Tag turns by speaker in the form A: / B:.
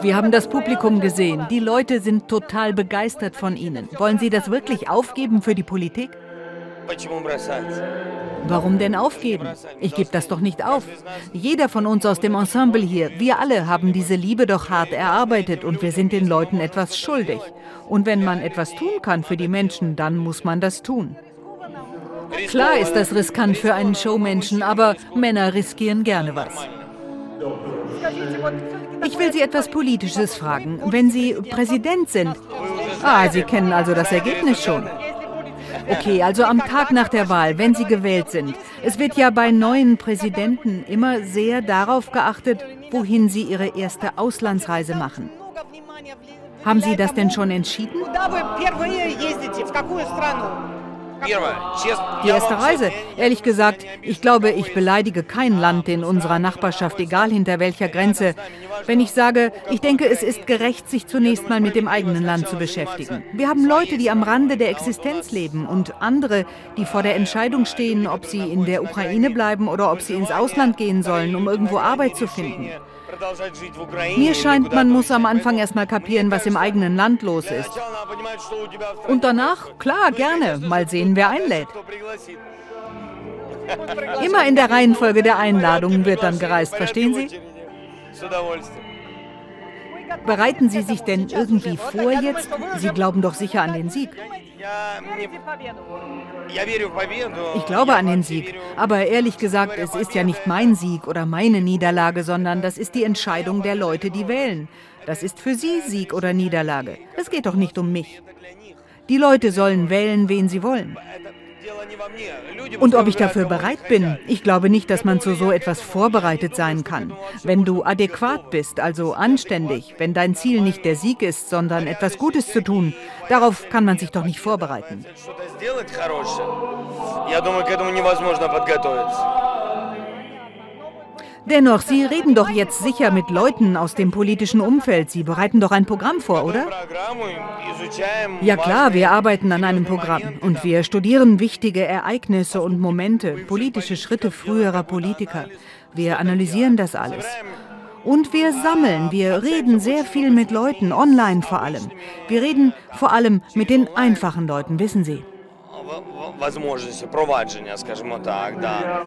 A: Wir haben das Publikum gesehen. Die Leute sind total begeistert von Ihnen. Wollen Sie das wirklich aufgeben für die Politik? Warum denn aufgeben? Ich gebe das doch nicht auf. Jeder von uns aus dem Ensemble hier, wir alle haben diese Liebe doch hart erarbeitet und wir sind den Leuten etwas schuldig. Und wenn man etwas tun kann für die Menschen, dann muss man das tun. Klar ist das riskant für einen Showmenschen, aber Männer riskieren gerne was. Ich will Sie etwas Politisches fragen. Wenn Sie Präsident sind. Ah, Sie kennen also das Ergebnis schon. Okay, also am Tag nach der Wahl, wenn Sie gewählt sind. Es wird ja bei neuen Präsidenten immer sehr darauf geachtet, wohin sie ihre erste Auslandsreise machen. Haben Sie das denn schon entschieden? Die erste Reise. Ehrlich gesagt, ich glaube, ich beleidige kein Land in unserer Nachbarschaft, egal hinter welcher Grenze, wenn ich sage, ich denke, es ist gerecht, sich zunächst mal mit dem eigenen Land zu beschäftigen. Wir haben Leute, die am Rande der Existenz leben und andere, die vor der Entscheidung stehen, ob sie in der Ukraine bleiben oder ob sie ins Ausland gehen sollen, um irgendwo Arbeit zu finden. Mir scheint, man muss am Anfang erstmal kapieren, was im eigenen Land los ist. Und danach, klar, gerne, mal sehen, wer einlädt. Immer in der Reihenfolge der Einladungen wird dann gereist, verstehen Sie? Bereiten Sie sich denn irgendwie vor jetzt? Sie glauben doch sicher an den Sieg. Ich glaube an den Sieg, aber ehrlich gesagt, es ist ja nicht mein Sieg oder meine Niederlage, sondern das ist die Entscheidung der Leute, die wählen. Das ist für sie Sieg oder Niederlage. Es geht doch nicht um mich. Die Leute sollen wählen, wen sie wollen. Und ob ich dafür bereit bin? Ich glaube nicht, dass man zu so etwas vorbereitet sein kann. Wenn du adäquat bist, also anständig, wenn dein Ziel nicht der Sieg ist, sondern etwas Gutes zu tun, darauf kann man sich doch nicht vorbereiten. Я думаю, к этому невозможно подготовиться. Dennoch, Sie reden doch jetzt sicher mit Leuten aus dem politischen Umfeld. Sie bereiten doch ein Programm vor, oder? Ja klar, wir arbeiten an einem Programm und wir studieren wichtige Ereignisse und Momente, politische Schritte früherer Politiker. Wir analysieren das alles. Und wir sammeln, wir reden sehr viel mit Leuten, online vor allem. Wir reden vor allem mit den einfachen Leuten, wissen Sie. возможности провадження, скажімо так, да.